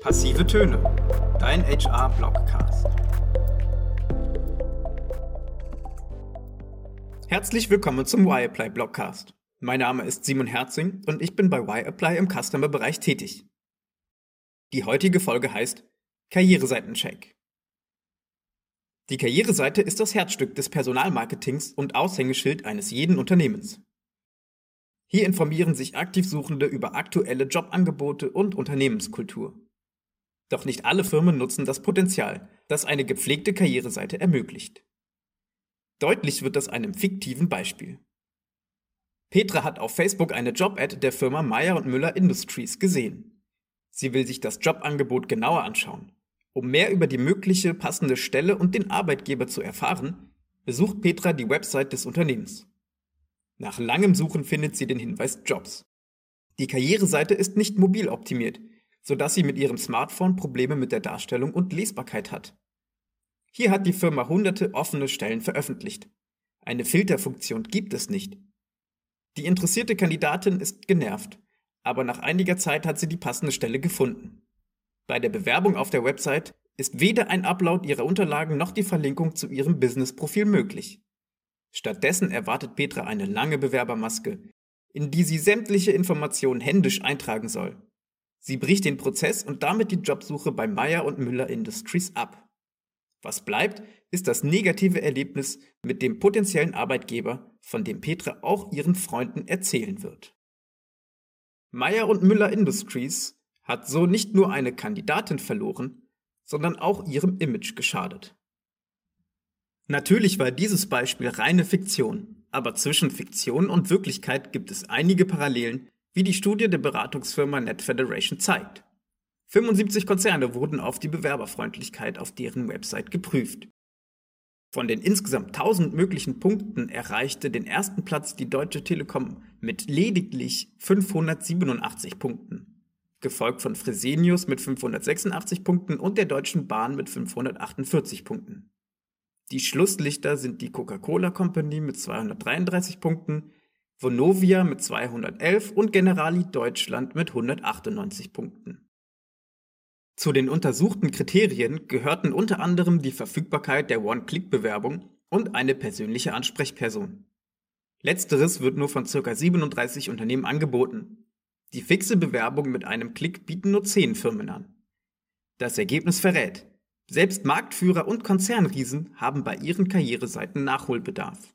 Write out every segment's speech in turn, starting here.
Passive Töne, dein HR-Blogcast. Herzlich willkommen zum Y-Apply Blogcast. Mein Name ist Simon Herzing und ich bin bei Y-Apply im Customer-Bereich tätig. Die heutige Folge heißt Karriereseitencheck. Die Karriereseite ist das Herzstück des Personalmarketings und Aushängeschild eines jeden Unternehmens. Hier informieren sich Aktivsuchende über aktuelle Jobangebote und Unternehmenskultur. Doch nicht alle Firmen nutzen das Potenzial, das eine gepflegte Karriereseite ermöglicht. Deutlich wird das einem fiktiven Beispiel. Petra hat auf Facebook eine Job-Ad der Firma Meyer und Müller Industries gesehen. Sie will sich das Jobangebot genauer anschauen. Um mehr über die mögliche passende Stelle und den Arbeitgeber zu erfahren, besucht Petra die Website des Unternehmens. Nach langem Suchen findet sie den Hinweis Jobs. Die Karriereseite ist nicht mobil optimiert, sodass sie mit ihrem Smartphone Probleme mit der Darstellung und Lesbarkeit hat. Hier hat die Firma hunderte offene Stellen veröffentlicht. Eine Filterfunktion gibt es nicht. Die interessierte Kandidatin ist genervt, aber nach einiger Zeit hat sie die passende Stelle gefunden. Bei der Bewerbung auf der Website ist weder ein Upload ihrer Unterlagen noch die Verlinkung zu ihrem Business-Profil möglich. Stattdessen erwartet Petra eine lange Bewerbermaske, in die sie sämtliche Informationen händisch eintragen soll. Sie bricht den Prozess und damit die Jobsuche bei Meyer und Müller Industries ab. Was bleibt, ist das negative Erlebnis mit dem potenziellen Arbeitgeber, von dem Petra auch ihren Freunden erzählen wird. Meyer und Müller Industries hat so nicht nur eine Kandidatin verloren, sondern auch ihrem Image geschadet. Natürlich war dieses Beispiel reine Fiktion, aber zwischen Fiktion und Wirklichkeit gibt es einige Parallelen, wie die Studie der Beratungsfirma Net Federation zeigt. 75 Konzerne wurden auf die Bewerberfreundlichkeit auf deren Website geprüft. Von den insgesamt 1000 möglichen Punkten erreichte den ersten Platz die Deutsche Telekom mit lediglich 587 Punkten, gefolgt von Fresenius mit 586 Punkten und der Deutschen Bahn mit 548 Punkten. Die Schlusslichter sind die Coca-Cola Company mit 233 Punkten, Vonovia mit 211 und Generali Deutschland mit 198 Punkten. Zu den untersuchten Kriterien gehörten unter anderem die Verfügbarkeit der One-Click-Bewerbung und eine persönliche Ansprechperson. Letzteres wird nur von ca. 37 Unternehmen angeboten. Die fixe Bewerbung mit einem Klick bieten nur 10 Firmen an. Das Ergebnis verrät, selbst Marktführer und Konzernriesen haben bei ihren Karriereseiten Nachholbedarf.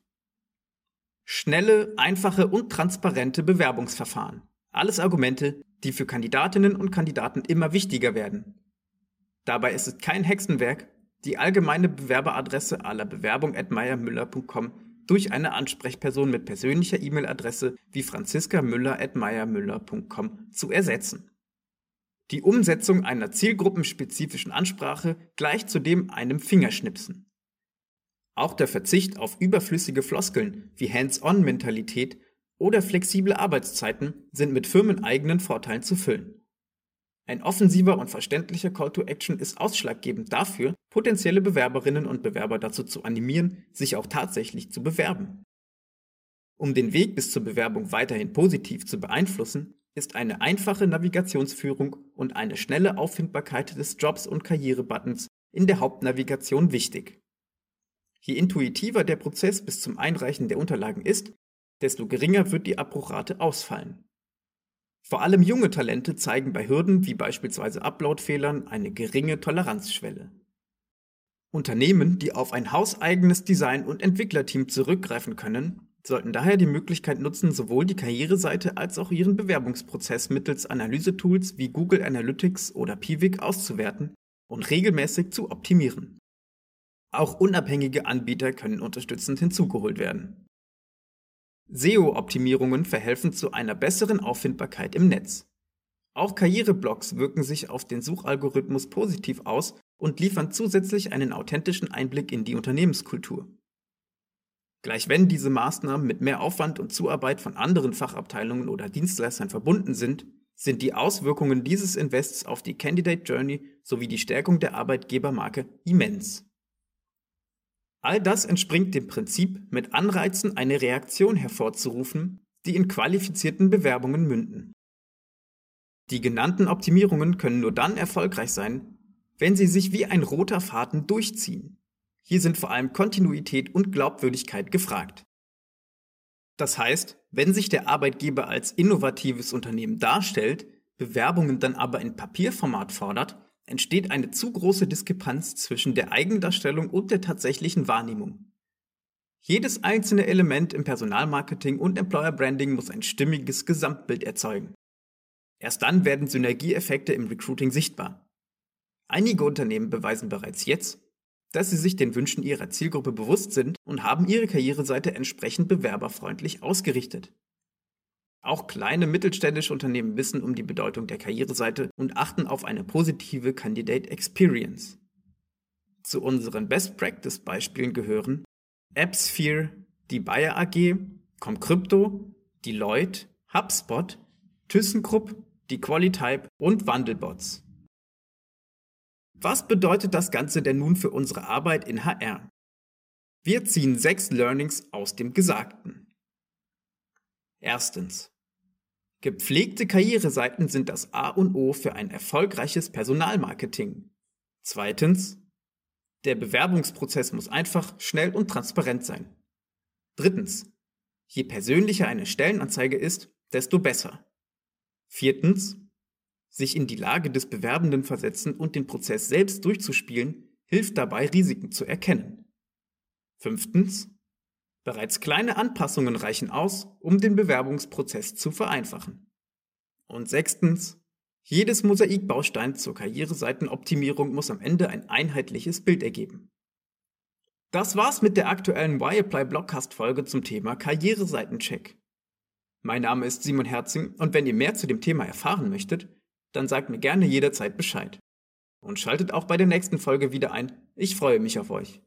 Schnelle, einfache und transparente Bewerbungsverfahren. Alles Argumente, die für Kandidatinnen und Kandidaten immer wichtiger werden. Dabei ist es kein Hexenwerk, die allgemeine Bewerberadresse aller Bewerbung at meyermüller.com durch eine Ansprechperson mit persönlicher E-Mail-Adresse wie franziska müller at meyermüller.com zu ersetzen. Die Umsetzung einer zielgruppenspezifischen Ansprache gleicht zudem einem Fingerschnipsen. Auch der Verzicht auf überflüssige Floskeln wie Hands-on-Mentalität oder flexible Arbeitszeiten sind mit firmeneigenen Vorteilen zu füllen. Ein offensiver und verständlicher Call to Action ist ausschlaggebend dafür, potenzielle Bewerberinnen und Bewerber dazu zu animieren, sich auch tatsächlich zu bewerben. Um den Weg bis zur Bewerbung weiterhin positiv zu beeinflussen, ist eine einfache Navigationsführung und eine schnelle Auffindbarkeit des Jobs- und Karrierebuttons in der Hauptnavigation wichtig. Je intuitiver der Prozess bis zum Einreichen der Unterlagen ist, desto geringer wird die Abbruchrate ausfallen. Vor allem junge Talente zeigen bei Hürden wie beispielsweise Uploadfehlern eine geringe Toleranzschwelle. Unternehmen, die auf ein hauseigenes Design- und Entwicklerteam zurückgreifen können, sollten daher die Möglichkeit nutzen, sowohl die Karriereseite als auch ihren Bewerbungsprozess mittels Analysetools wie Google Analytics oder Piwik auszuwerten und regelmäßig zu optimieren. Auch unabhängige Anbieter können unterstützend hinzugeholt werden. SEO-Optimierungen verhelfen zu einer besseren Auffindbarkeit im Netz. Auch Karriereblogs wirken sich auf den Suchalgorithmus positiv aus und liefern zusätzlich einen authentischen Einblick in die Unternehmenskultur. Gleich wenn diese Maßnahmen mit mehr Aufwand und Zuarbeit von anderen Fachabteilungen oder Dienstleistern verbunden sind, sind die Auswirkungen dieses Invests auf die Candidate Journey sowie die Stärkung der Arbeitgebermarke immens. All das entspringt dem Prinzip, mit Anreizen eine Reaktion hervorzurufen, die in qualifizierten Bewerbungen münden. Die genannten Optimierungen können nur dann erfolgreich sein, wenn sie sich wie ein roter Faden durchziehen. Hier sind vor allem Kontinuität und Glaubwürdigkeit gefragt. Das heißt, wenn sich der Arbeitgeber als innovatives Unternehmen darstellt, Bewerbungen dann aber in Papierformat fordert, entsteht eine zu große Diskrepanz zwischen der Eigendarstellung und der tatsächlichen Wahrnehmung. Jedes einzelne Element im Personalmarketing und Employer Branding muss ein stimmiges Gesamtbild erzeugen. Erst dann werden Synergieeffekte im Recruiting sichtbar. Einige Unternehmen beweisen bereits jetzt, dass sie sich den Wünschen ihrer Zielgruppe bewusst sind und haben ihre Karriereseite entsprechend bewerberfreundlich ausgerichtet. Auch kleine mittelständische Unternehmen wissen um die Bedeutung der Karriereseite und achten auf eine positive Candidate Experience. Zu unseren Best Practice Beispielen gehören AppSphere, die Bayer AG, Comcrypto, Deloitte, HubSpot, ThyssenKrupp, die Qualitype und Wandelbots. Was bedeutet das Ganze denn nun für unsere Arbeit in HR? Wir ziehen sechs Learnings aus dem Gesagten. Erstens. Gepflegte Karriereseiten sind das A und O für ein erfolgreiches Personalmarketing. Zweitens. Der Bewerbungsprozess muss einfach, schnell und transparent sein. Drittens. Je persönlicher eine Stellenanzeige ist, desto besser. Viertens. Sich in die Lage des Bewerbenden versetzen und den Prozess selbst durchzuspielen, hilft dabei, Risiken zu erkennen. Fünftens. Bereits kleine Anpassungen reichen aus, um den Bewerbungsprozess zu vereinfachen. Und sechstens. Jedes Mosaikbaustein zur Karriereseitenoptimierung muss am Ende ein einheitliches Bild ergeben. Das war's mit der aktuellen Y-Apply Blogcast Folge zum Thema Karriereseitencheck. Mein Name ist Simon Herzing und wenn ihr mehr zu dem Thema erfahren möchtet, dann sagt mir gerne jederzeit Bescheid. Und schaltet auch bei der nächsten Folge wieder ein. Ich freue mich auf euch.